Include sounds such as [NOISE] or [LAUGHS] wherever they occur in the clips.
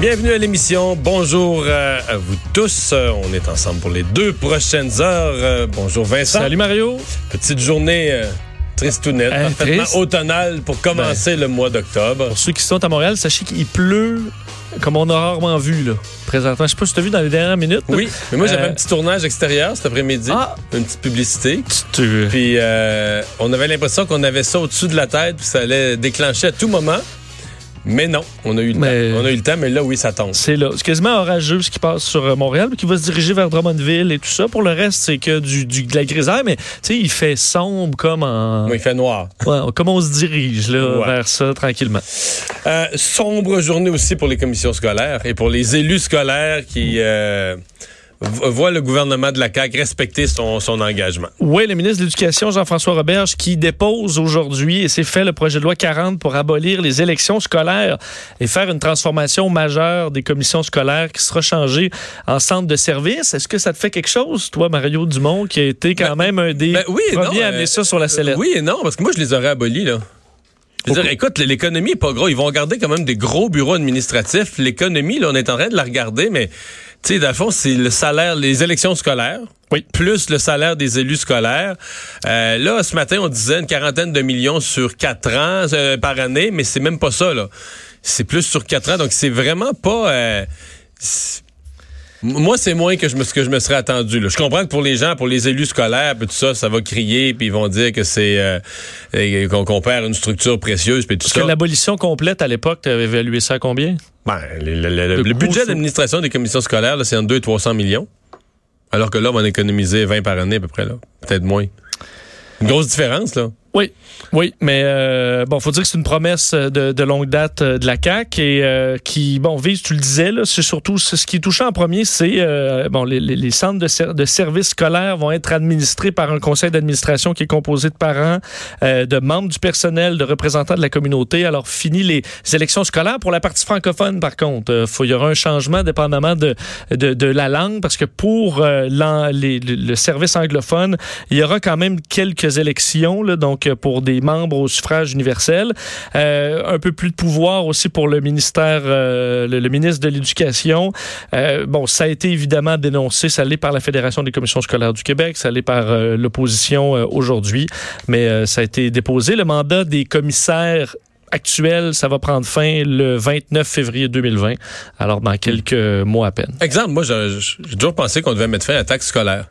Bienvenue à l'émission. Bonjour euh, à vous tous. Euh, On est ensemble pour les deux prochaines heures. Euh, bonjour Vincent. Salut Mario. Petite journée tristounette, Euh, parfaitement triste. automnale pour commencer le mois d'octobre. Pour ceux qui sont à Montréal, sachez qu'il pleut comme on a rarement vu là. Présentement, je sais pas si tu as vu dans les dernières minutes. là. Oui, mais moi j'avais un petit tournage extérieur cet après-midi, Ah. une petite publicité. tu- Puis euh, on avait l'impression qu'on avait ça au-dessus de la tête, puis ça allait déclencher à tout moment. Mais non, on a eu le Mais- temps. On a eu le temps, mais là oui, ça tombe. C'est là. C'est quasiment orageux ce qui passe sur euh, Montréal, qui va se diriger vers Drummondville et tout ça. Pour le reste, c'est que du, du- de la grisaille, mais tu sais, il fait sombre comme en. Oui, il fait noir. [LAUGHS] Ouais, comme on se dirige là, Ouais. vers ça tranquillement. Euh, sombre journée aussi pour les commissions scolaires et pour les élus scolaires qui euh, vo- voient le gouvernement de la CAQ respecter son, son engagement. Oui, le ministre de l'Éducation, Jean-François Roberge, qui dépose aujourd'hui, et c'est fait, le projet de loi 40 pour abolir les élections scolaires et faire une transformation majeure des commissions scolaires qui sera changée en centre de service. Est-ce que ça te fait quelque chose, toi, Mario Dumont, qui a été quand Ben, même un des Ben oui premiers non, à amener euh, ça sur la sellette? Oui et non, parce que moi, je les aurais abolis, là. Je veux dire, écoute, l'économie est pas gros. Ils vont garder quand même des gros bureaux administratifs. L'économie, là, on est en train de la regarder, mais, tu sais, dans le fond, c'est le salaire, les élections scolaires. Oui. Plus le salaire des élus scolaires. Euh, là, ce matin, on disait une quarantaine de millions sur quatre ans euh, par année, mais c'est même pas ça, là. C'est plus sur quatre ans, donc c'est vraiment pas... euh, moi, c'est moins que je me, ce que je me serais attendu. là. Je comprends que pour les gens, pour les élus scolaires, puis tout ça, ça va crier, puis ils vont dire que c'est euh, qu'on qu'on perd une structure précieuse, puis tout Parce ça. que l'abolition complète, à l'époque, tu avais évalué ça à combien? Ben, le, le- le- Le le coût, budget d'administration des commissions scolaires, c'est entre 2 et 300 millions. Alors que là, on va en économiser 20 par année à peu près, là. Peut-être moins. Une grosse différence, là. Oui, oui, mais euh, bon, faut dire que c'est une promesse de, de longue date euh, de la CAC et euh, qui, bon, vise, tu le disais, là, c'est surtout ce qui est touchant en premier, c'est euh, bon, les, les- centres de, de services scolaires vont être administrés par un conseil d'administration qui est composé de parents, euh, de membres du personnel, de représentants de la communauté. Alors, fini les élections scolaires. Pour la partie francophone, par contre, euh, il y aura un changement dépendamment de, de, de la langue parce que pour euh, les- le, le service anglophone, il y aura quand même quelques élections, là, donc euh, pour des membres au suffrage universel. Euh, un peu plus de pouvoir aussi pour le ministère, euh, le, le ministre de l'Éducation. Euh, bon, ça a été évidemment dénoncé, ça l'est par la Fédération des commissions scolaires du Québec, ça l'est par l'opposition aujourd'hui, mais ça a été déposé. Le mandat des commissaires actuels, ça va prendre fin le 29 février 2020, alors dans quelques mois à peine. Exemple, moi, j'ai toujours pensé qu'on devait mettre fin à la taxe scolaire.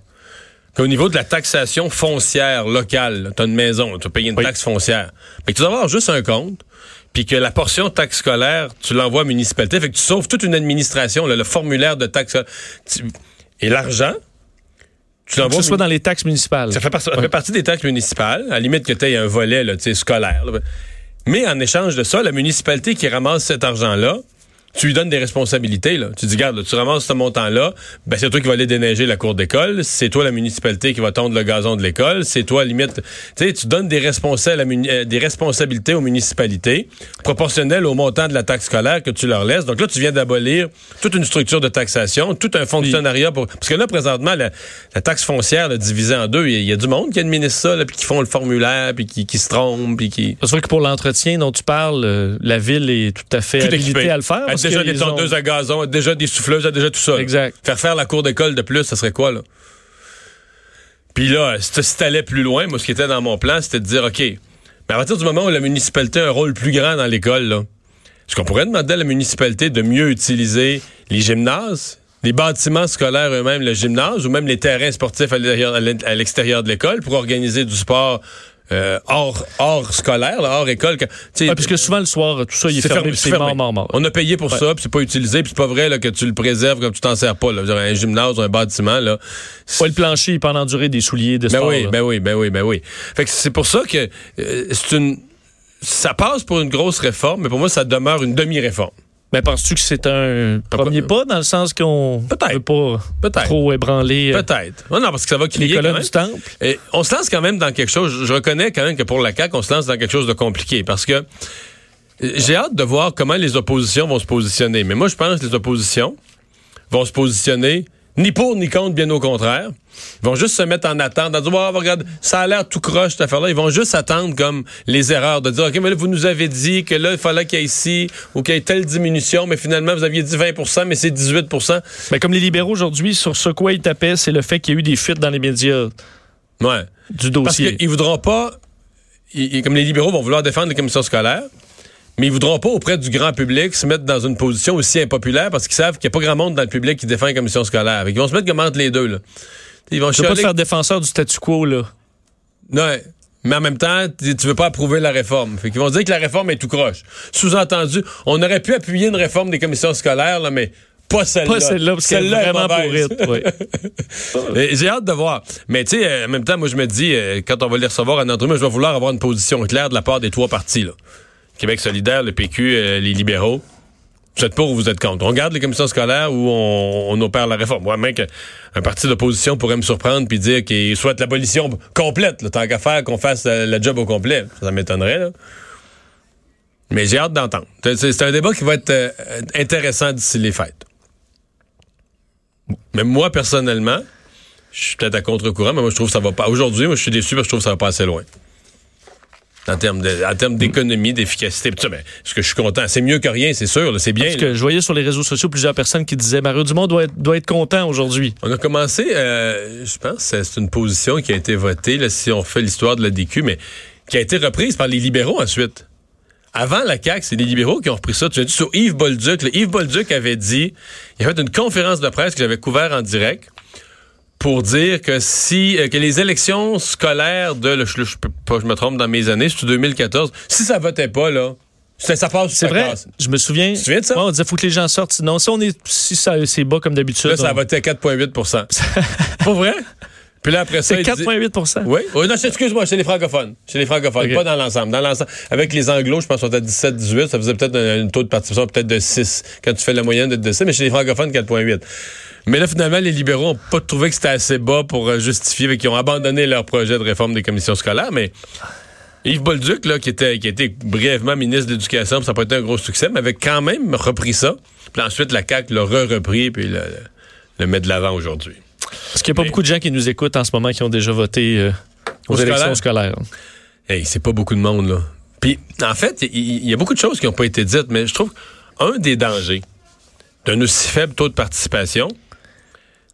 Qu'au niveau de la taxation foncière locale, tu as une maison, tu as payé une Oui. taxe foncière, mais que tu dois avoir juste un compte, puis que la portion taxe scolaire, tu l'envoies à la municipalité, fait que tu sauves toute une administration, là, le formulaire de taxe. Tu- Et l'argent, tu Que l'envoies ce soit dans les taxes municipales. ça fait, par- ça fait partie des taxes municipales, à la limite que tu aies un volet là, scolaire. là. Mais en échange de ça, la municipalité qui ramasse cet argent-là, tu lui donnes des responsabilités. Là. Tu dis, regarde, là, tu ramasses ce montant-là, ben, c'est toi qui vas aller déneiger la cour d'école, c'est toi la municipalité qui va tondre le gazon de l'école, c'est toi, limite, tu sais, tu donnes des, responsa- la euh, des responsabilités aux municipalités proportionnelles au montant de la taxe scolaire que tu leur laisses. Donc là, tu viens d'abolir toute une structure de taxation, tout un fonctionnariat. Pour... Parce que là, présentement, la, la taxe foncière là, divisée en deux, il y, a- il y a du monde qui administre ça, là, puis qui font le formulaire, puis qui, qui se trompent, puis qui... C'est vrai que pour l'entretien dont tu parles, euh, la ville est tout à fait Tout habilitée équipé. à le faire. Déjà des tondeuses à gazon, déjà des souffleuses, déjà tout ça. là. Exact. Faire faire la cour d'école de plus, ça serait quoi, là? Puis là, si t'allais plus loin, moi, ce qui était dans mon plan, c'était de dire, OK, mais à partir du moment où la municipalité a un rôle plus grand dans l'école, là, est-ce qu'on pourrait demander à la municipalité de mieux utiliser les gymnases, les bâtiments scolaires eux-mêmes, le gymnase, ou même les terrains sportifs à l'extérieur de l'école pour organiser du sport euh, hors, hors scolaire, là, hors école? que- tu sais, Ouais, parce que souvent le soir, tout ça, il est, c'est fermé, c'est mort, mort, mort. On a payé pour ça, puis c'est pas utilisé, puis c'est pas vrai là, que tu le préserves comme tu t'en sers pas. Là. Un gymnase, un bâtiment, là. Ouais, le plancher, il peut en endurer des souliers de Ben sport. oui, là. ben oui, ben oui, ben oui. Fait que c'est pour ça que euh, c'est une. Ça passe pour une grosse réforme, mais pour moi, ça demeure une demi-réforme. Mais penses-tu que c'est un premier pas dans le sens qu'on Peut-être. veut pas trop ébranler euh, Peut-être. Non, parce que ça va les crier quand colonnes du temple? Et on se lance quand même dans quelque chose. Je reconnais quand même que pour la CAQ, on se lance dans quelque chose de compliqué parce que euh, j'ai hâte de voir comment les oppositions vont se positionner. Mais moi, je pense que les oppositions vont se positionner ni pour ni contre, bien au contraire. Ils vont juste se mettre en attente, en disant, Ah, regarde, ça a l'air tout croche, cette affaire-là. Ils vont juste attendre comme les erreurs, de dire, OK, mais là, vous nous avez dit que là, il fallait qu'il y ait ici, ou qu'il y ait telle diminution, mais finalement, vous aviez dit 20% mais c'est 18% Mais comme les libéraux aujourd'hui, sur ce quoi ils tapaient, c'est le fait qu'il y a eu des fuites dans les médias Ouais. du Parce dossier. qu'ils voudront pas, ils- comme les libéraux vont vouloir défendre les commissions scolaires, mais ils voudront pas auprès du grand public se mettre dans une position aussi impopulaire parce qu'ils savent qu'il n'y a pas grand monde dans le public qui défend les commissions scolaires. Fait qu'ils vont se mettre comme entre les deux. Là. Ils vont veux pas te chialer- faire défenseur du statu quo, là. Ouais. Mais en même temps, tu veux pas approuver la réforme. Fait qu'ils vont dire que la réforme est tout croche. Sous-entendu, on aurait pu appuyer une réforme des commissions scolaires, là, mais pas celle-là. Pas celle-là, parce qu'elle est vraiment mauvaise. pourrite. oui. [LAUGHS] J'ai hâte de voir. Mais tu sais, euh, en même temps, moi je me dis, euh, quand on va les recevoir en entrevue, je vais vouloir avoir une position claire de la part des trois partis. Là. Québec solidaire, le PQ, euh, les libéraux. Vous êtes pour ou vous êtes contre? On garde les commissions scolaires ou on, opère la réforme? Moi, même qu'un parti d'opposition pourrait me surprendre puis dire qu'il souhaite l'abolition complète, là, tant qu'à faire qu'on fasse euh, le job au complet. Ça m'étonnerait. Mais j'ai hâte d'entendre. C'est c'est un débat qui va être euh, intéressant d'ici les fêtes. Mais moi, personnellement, je suis peut-être à contre-courant, mais moi, je trouve que ça va pas. Aujourd'hui, moi, je suis déçu parce que je trouve que ça va pas assez loin. En termes de- en termes d'économie, d'efficacité. Tout ça, ben, parce que je suis content. C'est mieux que rien, c'est sûr. C'est bien. Parce que je voyais sur les réseaux sociaux plusieurs personnes qui disaient Mario Dumont doit être, doit être content aujourd'hui. On a commencé, euh, je pense, c'est une position qui a été votée, là, si on fait l'histoire de la DQ, mais qui a été reprise par les libéraux ensuite. Avant la CAQ, c'est les libéraux qui ont repris ça. Tu as dit sur Yves Bolduc. là, Yves Bolduc avait dit, il a fait une conférence de presse que j'avais couvert en direct pour dire que si euh, que les élections scolaires de, là, je, je, je me trompe dans mes années, c'est 2014, si ça votait pas là, ça passe, C'est ça vrai, je me souviens. Tu te souviens de ça? Ouais, on disait faut que les gens sortent. Sinon, si on est si ça c'est bas comme d'habitude. Là, ça a on- voté à 4,8% Pas vrai? Puis là, après ça, c'est il dit- 4,8 Oui. Oui, non, excuse-moi, chez les francophones. Chez les francophones, pas dans l'ensemble. Dans l'ensemble. Avec les anglos, je pense qu'on était à 17, 18, ça faisait peut-être un, un taux de participation peut-être de 6 quand tu fais la moyenne de 10, mais chez les francophones, 4,8. Mais là, finalement, les libéraux n'ont pas trouvé que c'était assez bas pour euh, justifier, et qu'ils ont abandonné leur projet de réforme des commissions scolaires, mais Yves Bolduc, là, qui était, qui était brièvement ministre de l'Éducation, ça n'a pas été un gros succès, mais avait quand même repris ça. Puis ensuite, la CAQ l'a re-repris, puis le, le met de l'avant aujourd'hui. Parce qu'il n'y a pas Mais- beaucoup de gens qui nous écoutent en ce moment qui ont déjà voté euh, aux Au élections scolaires? Hey, c'est pas beaucoup de monde, là. Puis, en fait, il y, a beaucoup de choses qui n'ont pas été dites, mais je trouve qu'un des dangers d'un aussi faible taux de participation,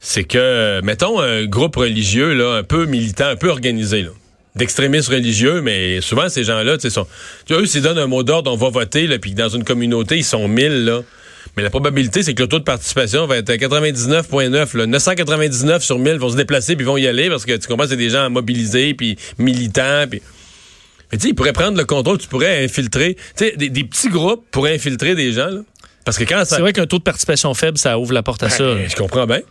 c'est que, mettons, un groupe religieux, là, un peu militant, un peu organisé, là, d'extrémistes religieux, mais souvent, ces gens-là, tu sais, sont, tu eux, s'ils donnent un mot d'ordre, on va voter, là, puis dans une communauté, ils sont 1000, là. Mais la probabilité, c'est que le taux de participation va être à 99,9. là. 999 sur 1000 vont se déplacer puis vont y aller parce que tu comprends, c'est des gens mobilisés puis militants. Puis... Mais tu sais, ils pourraient prendre le contrôle, tu pourrais infiltrer. Tu sais, des, des petits groupes pourraient infiltrer des gens. Là. Parce que quand ça. C'est vrai qu'un taux de participation faible, ça ouvre la porte à ça. Ben, je comprends bien.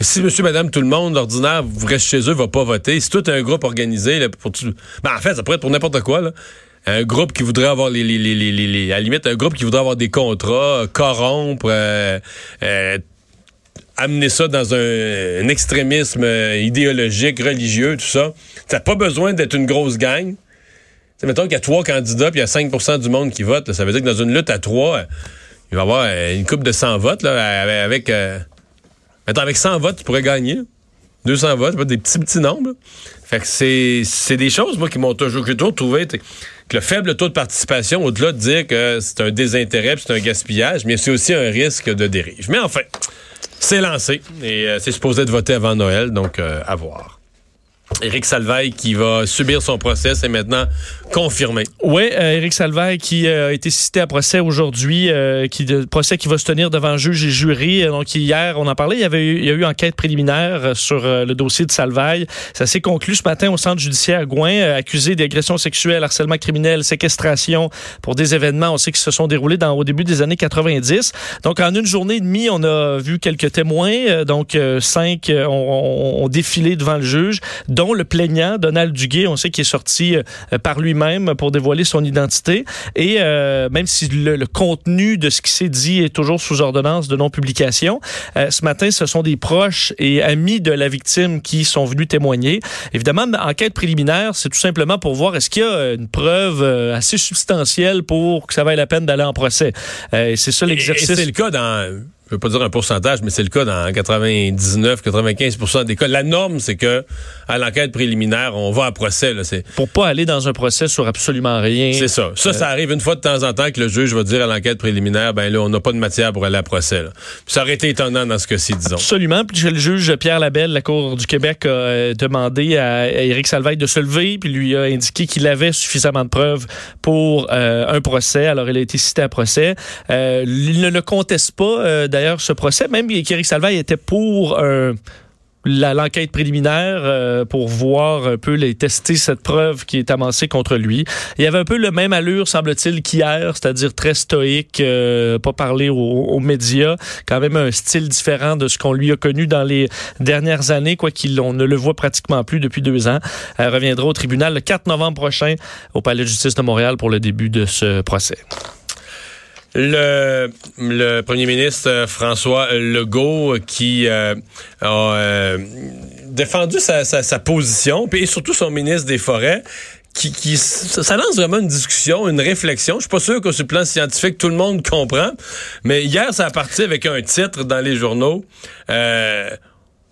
Si monsieur, madame, tout le monde, ordinaire, vous restez chez eux, va pas voter, si tout un groupe organisé, là, pour tout... ben, en fait, ça pourrait être pour n'importe quoi, là. Un groupe qui voudrait avoir les, les, les, les, à la limite, un groupe qui voudrait avoir des contrats, euh, corrompre, euh, euh, amener ça dans un, un extrémisme euh, idéologique, religieux, tout ça. N'a pas besoin d'être une grosse gang. T'sais, mettons qu'il y a trois candidats puis il y a 5% du monde qui vote. Ça veut dire que dans une lutte à trois, euh, il va y avoir une coupe de 100 votes là, avec... avec, euh, mettons, avec 100 votes, tu pourrais gagner. 200 votes, des petits, petits nombres. Fait que c'est, des choses, moi, qui m'ont toujours, toujours trouvé que le faible taux de participation, au-delà de dire que c'est un désintérêt, c'est un gaspillage, mais c'est aussi un risque de dérive. Mais enfin, c'est lancé et euh, c'est supposé de voter avant Noël, donc euh, à voir. Éric Salvaille qui va subir son procès, c'est maintenant confirmé. Oui, Éric Salvaire qui euh, a été cité à procès aujourd'hui, euh, qui de, procès qui va se tenir devant juge et jury. Euh, Donc hier, on en parlait, il y avait eu, il y a eu enquête préliminaire euh, sur euh, le dossier de Salvaille. Ça s'est conclu ce matin au centre judiciaire Gouin, euh, accusé d'agression sexuelle, harcèlement criminel, séquestration pour des événements, on sait qui se sont déroulés dans, au début des années 90. Donc en une journée et demie, on a vu quelques témoins, euh, donc euh, cinq euh, ont, ont- ont défilé devant le juge, le plaignant, Donald Duguay, on sait qu'il est sorti par lui-même pour dévoiler son identité. Et même si le, le, contenu de ce qui s'est dit est toujours sous ordonnance de non-publication, ce matin, ce sont des proches et amis de la victime qui sont venus témoigner. Évidemment, enquête préliminaire, c'est tout simplement pour voir est-ce qu'il y a une preuve assez substantielle pour que ça vaille la peine d'aller en procès. c'est ça l'exercice. C'est le cas dans je veux pas dire un pourcentage, mais c'est le cas dans 99-95% des cas. La norme, c'est que à l'enquête préliminaire, on va à procès. Là, c'est pour pas aller dans un procès sur absolument rien. C'est ça. Ça, ça arrive une fois de temps en temps que le juge va dire à l'enquête préliminaire, ben là, on n'a pas de matière pour aller à procès. Là. ça aurait été étonnant dans ce cas-ci, disons. Absolument. Puis le juge Pierre Labelle, la Cour du Québec, a euh, demandé à Éric Salveille de se lever, puis lui a indiqué qu'il avait suffisamment de preuves pour euh, un procès. Alors, il a été cité à procès. Euh, il ne le conteste pas d'ailleurs ce procès, même qu'Éric Salvaille était pour l'enquête préliminaire euh, pour voir un peu les tester cette preuve qui est amassée contre lui. Il y avait un peu le même allure semble-t-il qu'hier, c'est-à-dire très stoïque, euh, pas parler aux, médias, quand même un style différent de ce qu'on lui a connu dans les dernières années, quoi ne le voit pratiquement plus depuis deux ans. Elle reviendra au tribunal le 4 novembre prochain au Palais de justice de Montréal pour le début de ce procès. Le, le premier ministre euh, François Legault qui euh, a euh, défendu sa, sa, sa, position, et surtout son ministre des Forêts, qui, qui ça lance vraiment une discussion, une réflexion. Je suis pas sûr que sur le plan scientifique tout le monde comprend, mais hier ça a parti avec un titre dans les journaux. Euh,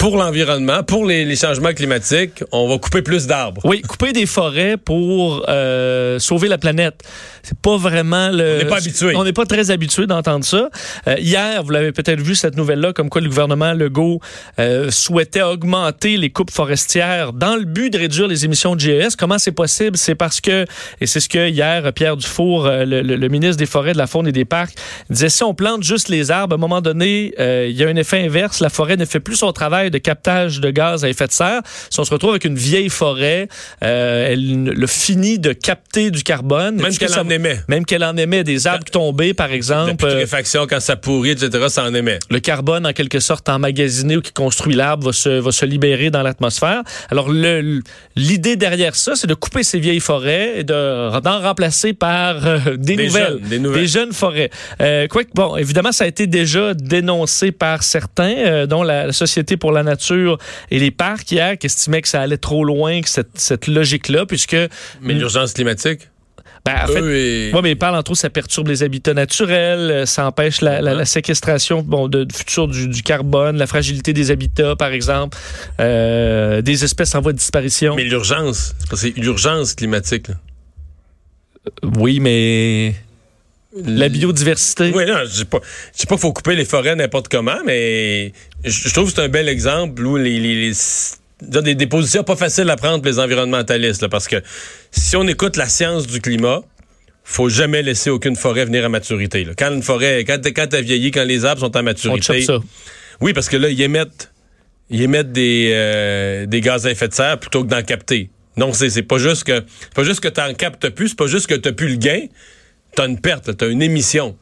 pour l'environnement, pour les, les, changements climatiques, on va couper plus d'arbres. Oui, couper des forêts pour euh, sauver la planète. C'est pas vraiment le. On n'est pas habitué. On n'est pas très habitué d'entendre ça. Euh, hier, vous l'avez peut-être vu cette nouvelle-là, comme quoi le gouvernement Legault euh, souhaitait augmenter les coupes forestières dans le but de réduire les émissions de GES. Comment c'est possible? C'est parce que et c'est ce que hier Pierre Dufour, euh, le, le, le, ministre des Forêts, de la Faune et des Parcs, disait si on plante juste les arbres, à un moment donné, euh, il y a un effet inverse. La forêt ne fait plus son travail de captage de gaz à effet de serre. Si on se retrouve avec une vieille forêt, euh, elle le finit de capter du carbone. Même qu'elle en émet. Même qu'elle en émet. Des arbres tombés, par exemple. La putréfaction, quand ça pourrit, etc., ça en émet. Le carbone, en quelque sorte, emmagasiné ou qui construit l'arbre va se, va se libérer dans l'atmosphère. Alors, l'idée derrière ça, c'est de couper ces vieilles forêts et d'en remplacer par euh, des, nouvelles, jeunes, des, nouvelles, des jeunes forêts. Euh, quoi bon, évidemment, ça a été déjà dénoncé par certains, euh, dont la, la Société pour la nature et les parcs hier qui estimaient que ça allait trop loin que cette, cette logique-là, puisque... Mais l'urgence climatique? Ben, en fait, et... ouais, mais il parle entre autres, ça perturbe les habitats naturels, ça empêche la, la, la séquestration bon, de, de futur du, du, carbone, la fragilité des habitats, par exemple, euh, des espèces en voie de disparition. Mais l'urgence, c'est l'urgence climatique. Là. Oui, mais la biodiversité. Oui, non, je dis pas, je dis pas qu'il faut couper les forêts n'importe comment, mais je, je trouve que c'est un bel exemple où les, les, les des, des, positions pas faciles à prendre pour les environnementalistes, là, parce que si on écoute la science du climat, faut jamais laisser aucune forêt venir à maturité. Là. Quand une forêt, quand, quand t'as vieilli, quand les arbres sont à maturité, ça. oui, parce que là, ils émettent, ils émettent des, euh, des gaz à effet de serre plutôt que d'en capter. Non, c'est, c'est pas juste que, pas juste que t'en captes plus, c'est pas juste que t'as plus le gain, t'as une perte, t'as une émission.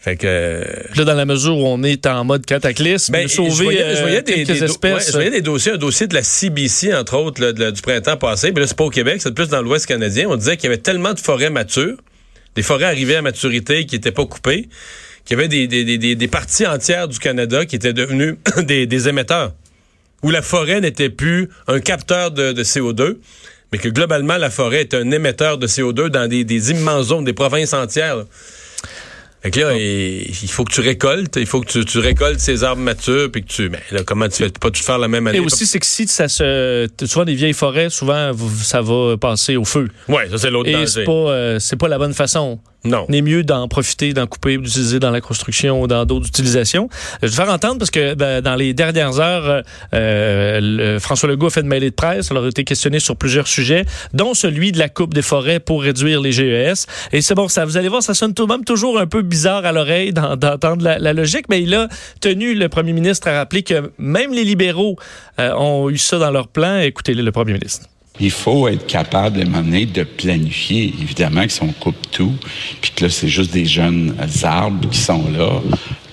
Fait que là, dans la mesure où on est en mode cataclysme, ben, sauver je voyais, je voyais des, des, espèces. Ouais, je voyais des dossiers, un dossier de la CBC entre autres là, de, du printemps passé, mais là c'est pas au Québec, c'est plus dans l'Ouest canadien. On disait qu'il y avait tellement de forêts matures, des forêts arrivées à maturité qui n'étaient pas coupées, qu'il y avait des, des, des, des, parties entières du Canada qui étaient devenues [COUGHS] des, des émetteurs, où la forêt n'était plus un capteur de, de CO2 mais que globalement, la forêt est un émetteur de CO2 dans des, des immenses zones, des provinces entières. Là. Fait que là, il faut que tu récoltes, il faut que tu, tu récoltes ces arbres matures, puis que tu, ben là, comment tu fais? Pas tout faire la même année. Et aussi, c'est que si ça se, souvent des vieilles forêts, souvent ça va passer au feu. Ouais, ça c'est l'autre danger. Et c'est pas, euh, c'est pas la bonne façon. Non. Il est mieux d'en profiter, d'en couper, d'utiliser dans la construction ou dans d'autres utilisations. Je vais faire entendre parce que ben, dans les dernières heures, euh, le, François Legault a fait une mêlée de presse. Il a été questionné sur plusieurs sujets, dont celui de la coupe des forêts pour réduire les GES. Et c'est bon, ça, vous allez voir, ça sonne tout de même toujours un peu bizarre à l'oreille d'entendre la, la, logique, mais il a tenu le premier ministre à rappeler que même les libéraux euh, ont eu ça dans leur plan. Écoutez-le, le premier ministre il faut être capable, à un moment donné, de planifier. Évidemment que si on coupe tout, puis que là, c'est juste des jeunes arbres qui sont là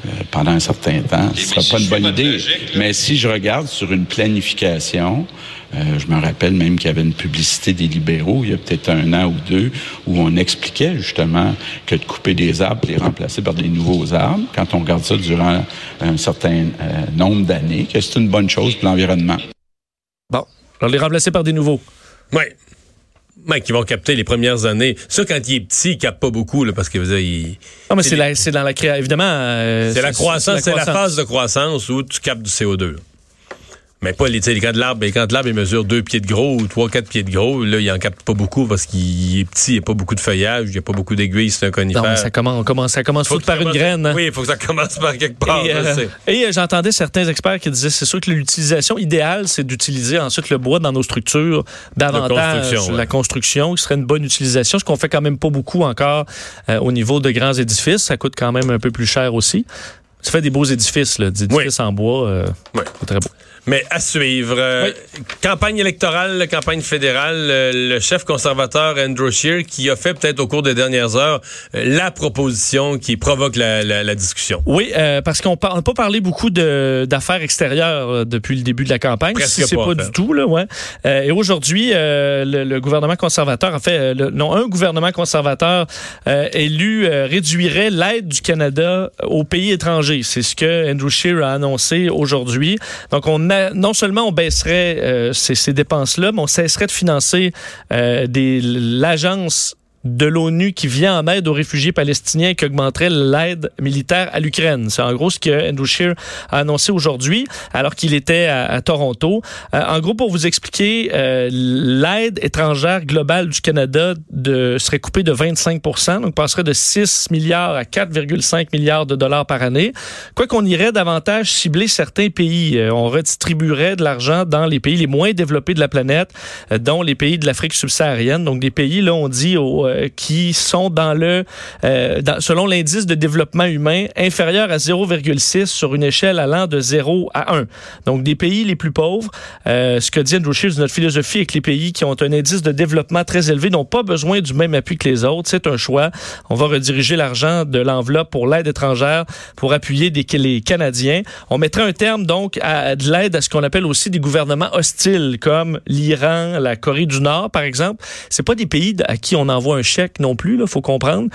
euh, pendant un certain temps, ce sera pas une bonne idée. Mais si je regarde sur une planification, Euh, je me rappelle même qu'il y avait une publicité des libéraux il y a peut-être un an ou deux où on expliquait justement que de couper des arbres, les remplacer par des nouveaux arbres, quand on regarde ça durant un certain euh, nombre d'années, que c'est une bonne chose pour l'environnement. Bon, alors les remplacer par des nouveaux. Oui. Ouais, qui vont capter les premières années. Ça, quand il est petit, il capte pas beaucoup, là, parce que vous il... Non, mais c'est dans la création. Évidemment. euh, C'est la croissance, c'est la phase de croissance où tu captes du CO2. là. Mais pas les, les- quand l'arbre, quand l'arbre il mesure deux pieds de gros ou trois, quatre pieds de gros, là, il en capte pas beaucoup parce qu'il est petit, il n'y a pas beaucoup de feuillage, il n'y a pas beaucoup d'aiguilles, c'est un conifère. Non, mais ça commence, ça commence Faut tout par une graine. hein. Oui, il faut que ça commence par quelque part. Et, euh, et, euh, j'entendais certains experts qui disaient c'est sûr que l'utilisation idéale, c'est d'utiliser ensuite le bois dans nos structures davantage construction, ouais. la construction, qui serait une bonne utilisation, ce qu'on fait quand même pas beaucoup encore euh, au niveau de grands édifices. Ça coûte quand même un peu plus cher aussi. Ça fait des beaux édifices, là, des édifices en bois. euh, Oui. très beau. Mais à suivre. Euh, Campagne électorale, campagne fédérale, euh, le chef conservateur Andrew Scheer qui a fait peut-être au cours des dernières heures la proposition qui provoque la, la- la discussion. Oui, parce qu'on n'a pas parlé beaucoup d'affaires extérieures depuis le début de la campagne. Presque c'est pas, du tout, là, ouais. Et aujourd'hui, le, le gouvernement conservateur, en fait, le- non, un gouvernement conservateur élu réduirait l'aide du Canada aux pays étrangers. C'est ce que Andrew Scheer a annoncé aujourd'hui. Donc, on a, non seulement on baisserait euh, ces, ces dépenses-là, mais on cesserait de financer euh, l'agence de l'ONU qui vient en aide aux réfugiés palestiniens et qui augmenterait l'aide militaire à l'Ukraine. C'est en gros ce que Andrew Scheer a annoncé aujourd'hui alors qu'il était à, Toronto. Euh, en gros, pour vous expliquer, euh, l'aide étrangère globale du Canada serait coupée de 25% donc passerait de 6 milliards à 4,5 milliards de dollars par année. Quoi qu'on irait davantage cibler certains pays. Euh, on redistribuerait de l'argent dans les pays les moins développés de la planète, dont les pays de l'Afrique subsaharienne. Donc des pays, là, on dit, au, euh, qui sont dans le, euh, selon l'indice de développement humain, inférieur à 0,6 sur une échelle allant de 0 à 1. Donc des pays les plus pauvres. Euh, ce que dit Andrew Scheer, notre philosophie est que les pays qui ont un indice de développement très élevé n'ont pas besoin du même appui que les autres. C'est un choix. On va rediriger l'argent de l'enveloppe pour l'aide étrangère pour appuyer les Canadiens. On mettrait un terme donc à de l'aide à ce qu'on appelle aussi des gouvernements hostiles comme l'Iran, la Corée du Nord par exemple. C'est pas des pays à qui on envoie un chèque non plus, il faut comprendre.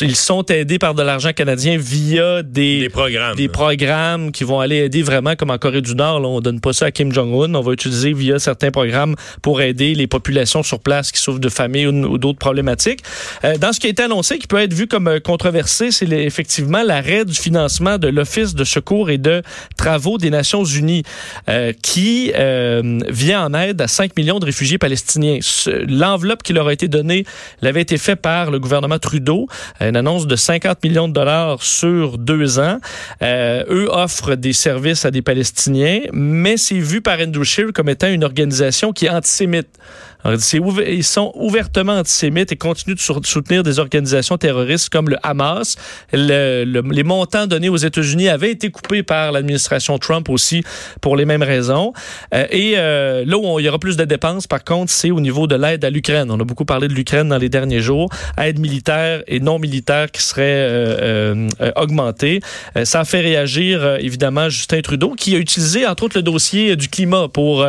Ils sont aidés par de l'argent canadien via des, Des programmes. des programmes qui vont aller aider vraiment, comme en Corée du Nord, là, on donne pas ça à Kim Jong-un, on va utiliser via certains programmes pour aider les populations sur place qui souffrent de famine ou, d'autres problématiques. Euh, dans ce qui a été annoncé, qui peut être vu comme euh, controversé, c'est effectivement l'arrêt du financement de l'Office de secours et de travaux des Nations Unies, euh, qui euh, vient en aide à 5 millions de réfugiés palestiniens. L'enveloppe qui leur a été donnée l'avait été fait par le gouvernement Trudeau, une annonce de 50 millions de dollars sur deux ans. Euh, eux offrent des services à des Palestiniens, mais c'est vu par Andrew comme étant une organisation qui est antisémite. Ils sont ouvertement antisémites et continuent de sou- soutenir des organisations terroristes comme le Hamas. Le- le- les montants donnés aux États-Unis avaient été coupés par l'administration Trump aussi pour les mêmes raisons. Euh, et euh, là où il y aura plus de dépenses, par contre, c'est au niveau de l'aide à l'Ukraine. On a beaucoup parlé de l'Ukraine dans les derniers jours. Aide militaire et non militaire qui serait euh, euh, augmentée. Ça a fait réagir, évidemment, Justin Trudeau, qui a utilisé, entre autres, le dossier du climat pour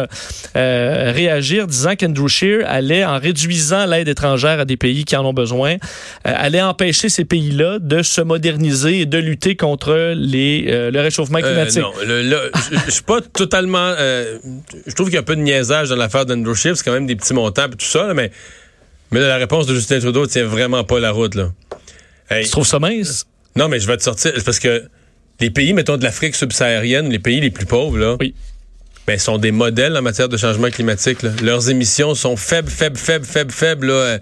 réagir, disant qu'Andrew Scheer allait, en réduisant l'aide étrangère à des pays qui en ont besoin, euh, allait empêcher ces pays-là de se moderniser et de lutter contre les, euh, le réchauffement Euh, climatique. non, le- le- je suis pas totalement. je trouve qu'il y a un peu de niaisage dans l'affaire d'Andrew Scheer, c'est quand même des petits montants et tout ça, là, mais, mais là, la réponse de Justin Trudeau tient vraiment pas la route. Là. Hey, Tu trouves ça mince? non, mais je vais te sortir parce que les pays, mettons, de l'Afrique subsaharienne, les pays les plus pauvres, là, Oui. Ben, sont des modèles en matière de changement climatique. là. Leurs émissions sont faibles, faibles, faibles, faibles, faibles. là. Euh,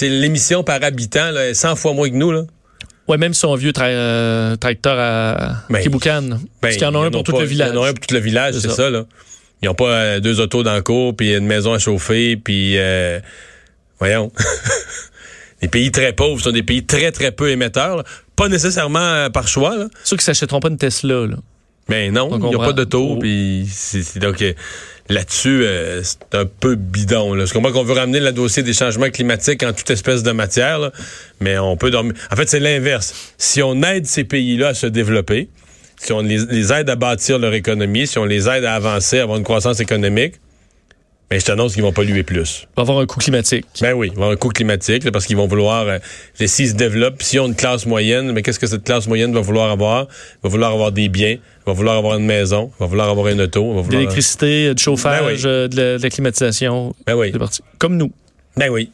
L'émission par habitant là, est 100 fois moins que nous. Là. Ouais, même si on vieux tra- euh, tracteur à Ben, Kiboukan. Ben, parce qu'il y en a un pour tout le village. Il y en a un pour tout le village, C'est ça. ça. là. Ils n'ont pas euh, deux autos dans le cours, puis une maison à chauffer, puis... euh, voyons. [LAUGHS] les pays très pauvres sont des pays très, très peu émetteurs. là. Pas nécessairement par choix, là. C'est sûr qu'ils s'achèteront pas une Tesla, là. Mais non, On il n'y a pas d'auto, Oh. puis c'est c'est donc... euh, Là-dessus, euh, c'est un peu bidon. Là. Je comprends qu'on veut ramener le dossier des changements climatiques en toute espèce de matière, là, mais on peut dormir. En fait, c'est l'inverse. Si on aide ces pays-là à se développer, si on les, les aide à bâtir leur économie, si on les aide à avancer, à avoir une croissance économique, Mais je t'annonce qu'ils vont polluer plus. Il va avoir un coût climatique. Ben oui, ils vont avoir un coût climatique là, parce qu'ils vont vouloir, euh, s'ils se développent, s'ils ont une classe moyenne, mais qu'est-ce que cette classe moyenne va vouloir avoir? Il va vouloir avoir des biens, il va vouloir avoir une maison, il va vouloir avoir une auto. il va De vouloir- l'électricité, du chauffage, Ben oui. euh, de, la, de la climatisation. Ben oui. C'est parti. Comme nous. Ben oui.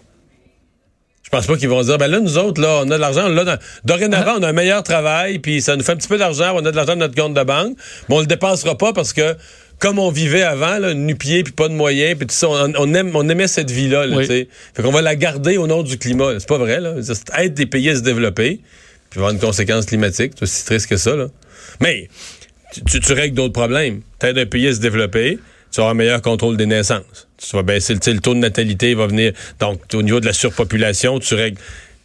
Je pense pas qu'ils vont dire, ben là, nous autres, là, on a de l'argent. Là, dans- dorénavant, [LAUGHS] on a un meilleur travail, puis ça nous fait un petit peu d'argent, on a de l'argent dans notre compte de banque, mais on le dépensera pas parce que, comme on vivait avant, là, nu-pied, puis pas de moyens, puis tout ça, on, on aime, on aimait cette vie-là, là, Oui. Fait qu'on va la garder au nom du climat. C'est pas vrai, là. C'est aide des pays à se développer, puis il avoir une conséquence climatique. C'est aussi triste que ça, là. Mais, tu, règles d'autres problèmes. T'aides un pays à se développer, tu auras un meilleur contrôle des naissances. Tu vas baisser le, taux de natalité, va venir. Donc, au niveau de la surpopulation, tu règles.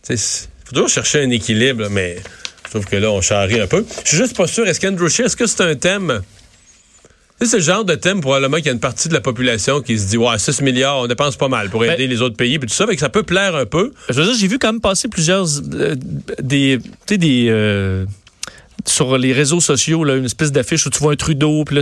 Il faut toujours chercher un équilibre, mais je trouve que là, on charrie un peu. Je suis juste pas sûr. Est-ce qu'Andrew Scheer, est-ce que c'est un thème? C'est le genre de thème, probablement, qu'il y a une partie de la population qui se dit, ouais, 6 milliards, on dépense pas mal pour aider les autres pays, puis tout ça, fait que ça peut plaire un peu. Je veux dire, j'ai vu quand même passer plusieurs euh, des, tu sais, des euh, sur les réseaux sociaux là, une espèce d'affiche où tu vois un Trudeau puis là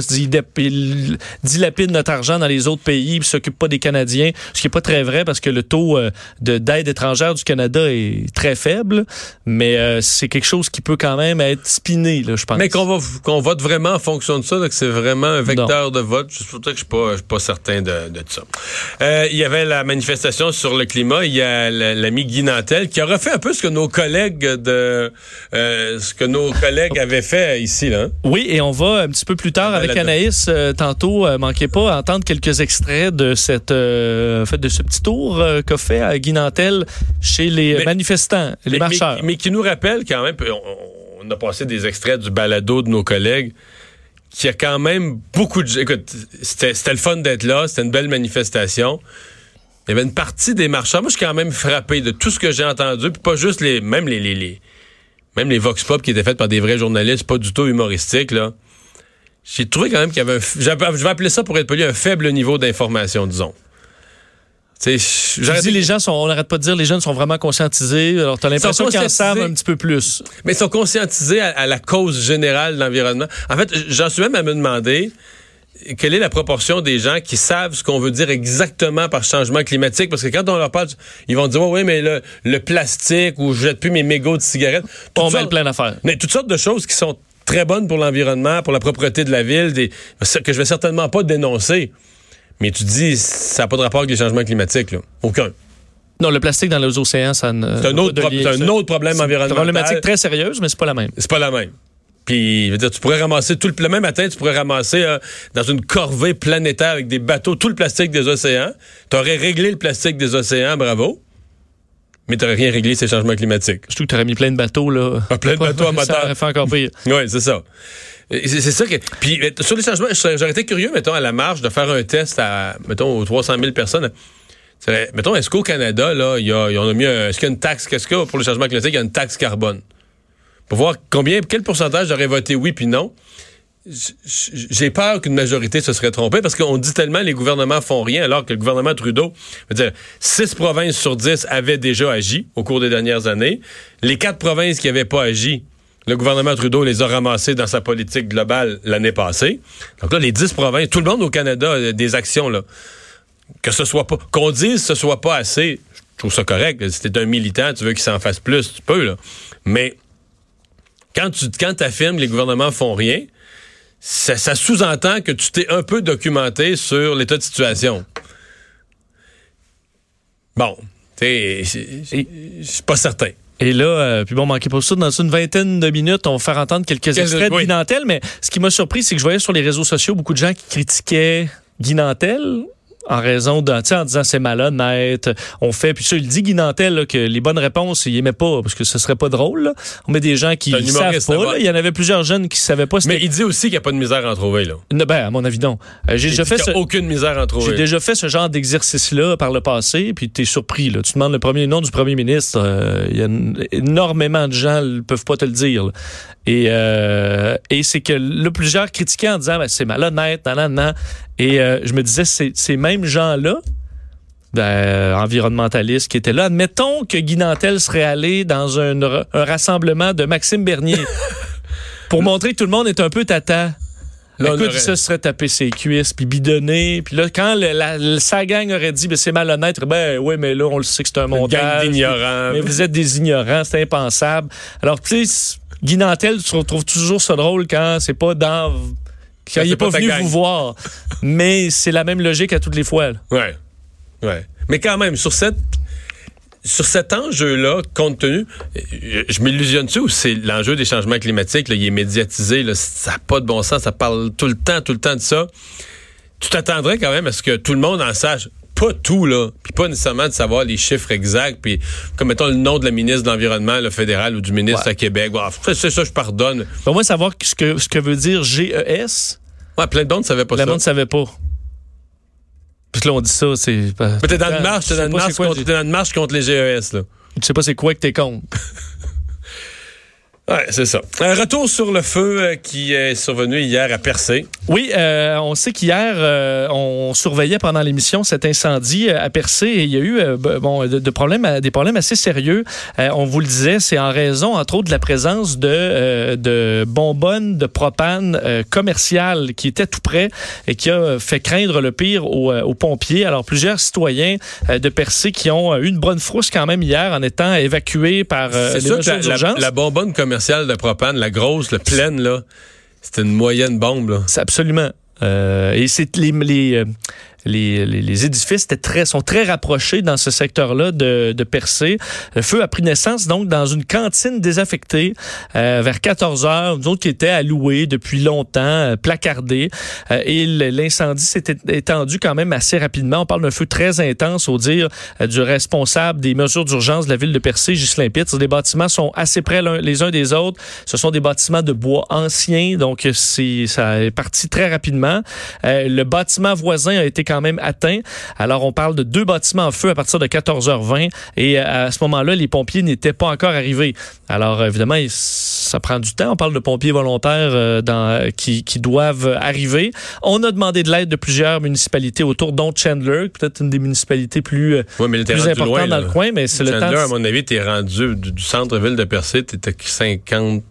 il, dilapide notre argent dans les autres pays puis s'occupe pas des Canadiens, ce qui est pas très vrai parce que le taux euh, de d'aide étrangère du Canada est très faible, mais euh, c'est quelque chose qui peut quand même être spiné là, je pense. Mais qu'on va qu'on vote vraiment en fonction de ça, que c'est vraiment un vecteur de vote, c'est pour ça que je suis pas, je suis pas certain de, de ça. Euh, il y avait la manifestation sur le climat. Il y a la- l'ami Guy Nantel qui a refait un peu ce que nos collègues de euh, ce que nos collègues avaient fait ici là. hein? Oui, et on va un petit peu plus tard avec. Anaïs euh, tantôt. euh, manquez pas entendre quelques extraits de cette euh, de ce petit tour euh, qu'a fait à Guy Nantel chez les Mais- manifestants, les mais, marcheurs. mais- mais qui nous rappelle quand même, on, on a passé des extraits du balado de nos collègues, qu'il y a quand même beaucoup de... Écoute, c'était c'était le fun d'être là, c'était une belle manifestation. Il y avait une partie des marcheurs. Moi, je suis quand même frappé de tout ce que j'ai entendu, puis pas juste les... Même les... les, les- même les vox pop qui étaient faites par des vrais journalistes, pas du tout humoristiques, là. J'ai trouvé quand même qu'il y avait un... Je vais appeler ça, pour être poli, un faible niveau d'information, disons. Tu sais, Tu j'aurais dis, les gens sont, on n'arrête pas de dire, les jeunes sont vraiment conscientisés. Alors, t'as l'impression qu'ils en savent un petit peu plus. Mais ils sont conscientisés à, à la cause générale de l'environnement. En fait, j'en suis même à me demander quelle est la proportion des gens qui savent ce qu'on veut dire exactement par changement climatique? Parce que quand on leur parle, ils vont dire, oui, mais le, le plastique ou je jette plus mes mégots de cigarettes. Toutes On mêle plein d'affaires. mais toutes sortes de choses qui sont très bonnes pour l'environnement, pour la propreté de la ville, des, que je vais certainement pas dénoncer. Mais tu dis, ça n'a pas de rapport avec les changements climatiques, là. Aucun. Non, le plastique dans les océans, ça ne. C'est un, autre, pro- c'est un autre problème C'est une environnemental. problématique très sérieuse, mais c'est pas la même. C'est pas la même. Puis, je veux dire, tu pourrais ramasser tout le, le même matin, tu pourrais ramasser euh, dans une corvée planétaire avec des bateaux tout le plastique des océans. Tu aurais réglé le plastique des océans, bravo. Mais tu rien réglé ces changements climatiques. Surtout que tu aurais mis plein de bateaux, là. Ah, plein de bateaux à [LAUGHS] Ça moteur. aurait fait encore pire. [LAUGHS] Oui, c'est ça. C'est ça que. Puis, euh, sur les changements, j'aurais été curieux, mettons, à la marge, de faire un test à, mettons, aux 300 000 personnes. Mettons, est-ce qu'au Canada, là, il y a, en a mis un- Est-ce qu'il y a une taxe, qu'est-ce qu'il y a pour le changement climatique? Il y a une taxe carbone. Pour voir combien, quel pourcentage aurait voté oui puis non. J'ai peur qu'une majorité se serait trompée parce qu'on dit tellement les gouvernements font rien alors que le gouvernement Trudeau, dire, six provinces sur dix avaient déjà agi au cours des dernières années. Les quatre provinces qui n'avaient pas agi, le gouvernement Trudeau les a ramassées dans sa politique globale l'année passée. Donc là, les dix provinces, tout le monde au Canada a des actions là. Que ce soit pas, qu'on dise ce soit pas assez, je trouve ça correct. Si t'es un militant, tu veux qu'il s'en fasse plus, tu peux là. Mais quand tu quand affirmes que les gouvernements font rien, ça, ça sous-entend que tu t'es un peu documenté sur l'état de situation. Bon, je suis pas certain. Et là, euh, puis bon, manquez pas ça, dans une vingtaine de minutes, on va faire entendre quelques Quel- extraits de. Guy Nantel, mais ce qui m'a surpris, c'est que je voyais sur les réseaux sociaux beaucoup de gens qui critiquaient Guy Nantel en raison sais, en disant c'est malhonnête, on fait, puis ça, il dit Guy Nantel là, que les bonnes réponses, il aimait pas, parce que ce serait pas drôle, là. On met des gens qui savent pas, là. Il y en avait plusieurs jeunes qui savaient pas Mais il dit aussi qu'il n'y a pas de misère à en trouver, là. Ben, à mon avis, non. Euh, J'ai déjà fait ce... aucune misère à en J'ai trouver. déjà fait ce genre d'exercice-là par le passé, puis t'es surpris. Là. Tu demandes le premier nom du premier ministre, euh, il y a énormément de gens ne peuvent pas te le dire. là. Et, euh, et c'est que là, plusieurs critiquaient en disant ben, c'est malhonnête, nan, nan, nan. Et je me disais, c'est- ces mêmes gens-là, ben, environnementalistes qui étaient là, admettons que Guy Nantel serait allé dans un, ra- un rassemblement de Maxime Bernier [LAUGHS] pour montrer que tout le monde est un peu tata. Là, Écoute, aurait- ça serait taper ses cuisses, puis bidonner. Puis là, quand le- la, le- sa gang aurait dit, ben, c'est malhonnête, ben oui, mais là, on le sait que c'est un Une gang montage. d'ignorants. Mais vous êtes des ignorants, c'est impensable. Alors, tu sais, Guy Nantel, tu retrouves toujours ça drôle quand c'est pas dans... Quand il c'est est pas, pas venu gang. vous voir. mais c'est la même logique à toutes les fois. là. Ouais. Ouais. Mais quand même, sur cette. Sur cet enjeu-là, compte tenu, je m'illusionne-tu ou c'est l'enjeu des changements climatiques, là, il est médiatisé, là, ça n'a pas de bon sens, ça parle tout le temps, tout le temps de ça. Tu t'attendrais quand même à ce que tout le monde en sache, pas tout, là, puis pas nécessairement de savoir les chiffres exacts, puis comme mettons le nom de la ministre de l'Environnement, le fédéral ou du ministre Ouais. à Québec. Bon, c'est ça, je pardonne. Au moins, savoir ce que, ce que veut dire GES, Ouais, plein de monde ne savaient pas le ça. monde ne savait pas. Puis là, on dit ça, c'est... Mais t'es dans une marche, Tu t'es dans une marche contre, t'es dans une marche contre les GES, là. Tu sais pas c'est quoi que t'es contre. Ouais, c'est ça. Un retour sur le feu euh, qui est survenu hier à Percé. Oui, euh, on sait qu'hier, euh, on surveillait pendant l'émission cet incendie à Percé et il y a eu euh, bon, de, de problèmes, des problèmes assez sérieux. On vous le disait, c'est en raison, entre autres, de la présence de, de bonbonnes de propane commerciales qui étaient tout près et qui a fait craindre le pire aux, aux pompiers. Alors, plusieurs citoyens de Percé qui ont eu une bonne frousse quand même hier en étant évacués par les mesures la, la, la bonbonne commerciale de propane, la grosse, la pleine, là, c'était une moyenne bombe. C'est absolument. Euh, et c'est les, les, euh, les, les- édifices sont très rapprochés dans ce secteur-là de, de Percé. Le feu a pris naissance donc dans une cantine désaffectée euh, vers 14 heures, nous autres qui étaient alloués depuis longtemps, euh, placardés. Euh, et l'incendie s'est étendu quand même assez rapidement. On parle d'un feu très intense au dire euh, du responsable des mesures d'urgence de la ville de Percé, Ghislain Pitts. Les bâtiments sont assez près les uns des autres. Ce sont des bâtiments de bois anciens, donc c'est ça est parti très rapidement. Euh, le bâtiment voisin a été quand même atteint. Alors on parle de deux bâtiments en feu à partir de 14h20 et euh, à ce moment-là, les pompiers n'étaient pas encore arrivés. Alors évidemment, ça prend du temps. On parle de pompiers volontaires euh, dans, qui, qui doivent arriver. On a demandé de l'aide de plusieurs municipalités autour, dont Chandler, peut-être une des municipalités plus, mais t'es plus importantes loin, dans là. le coin, mais c'est le temps. Chandler, à mon avis, t'es rendu du, du centre-ville de Percé, t'étais 50,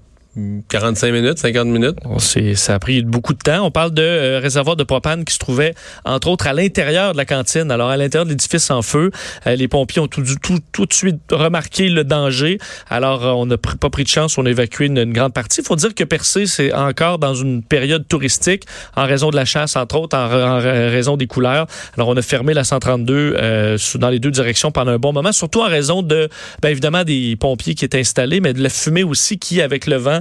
45 minutes, 50 minutes. C'est- ça a pris beaucoup de temps. On parle de euh, réservoir de propane qui se trouvait, entre autres, à l'intérieur de la cantine. Alors, à l'intérieur de l'édifice en feu, euh, les pompiers ont tout, tout, tout de suite remarqué le danger. Alors, euh, on n'a pas pris de chance. On a évacué une, grande partie. Il faut dire que Percé, c'est encore dans une période touristique en raison de la chasse, entre autres, en, ra- en ra- raison des couleurs. Alors, on a fermé la 132 euh, sous- dans les deux directions pendant un bon moment, surtout en raison de, bien évidemment, des pompiers qui étaient installés, mais de la fumée aussi qui, avec le vent,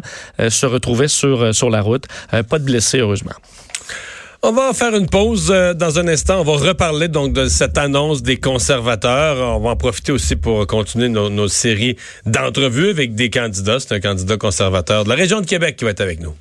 se retrouvait sur, euh, sur la route. Euh, pas de blessés, heureusement. On va faire une pause euh, dans un instant. On va reparler donc de cette annonce des conservateurs. On va en profiter aussi pour continuer nos, nos séries d'entrevues avec des candidats. C'est un candidat conservateur de la région de Québec qui va être avec nous.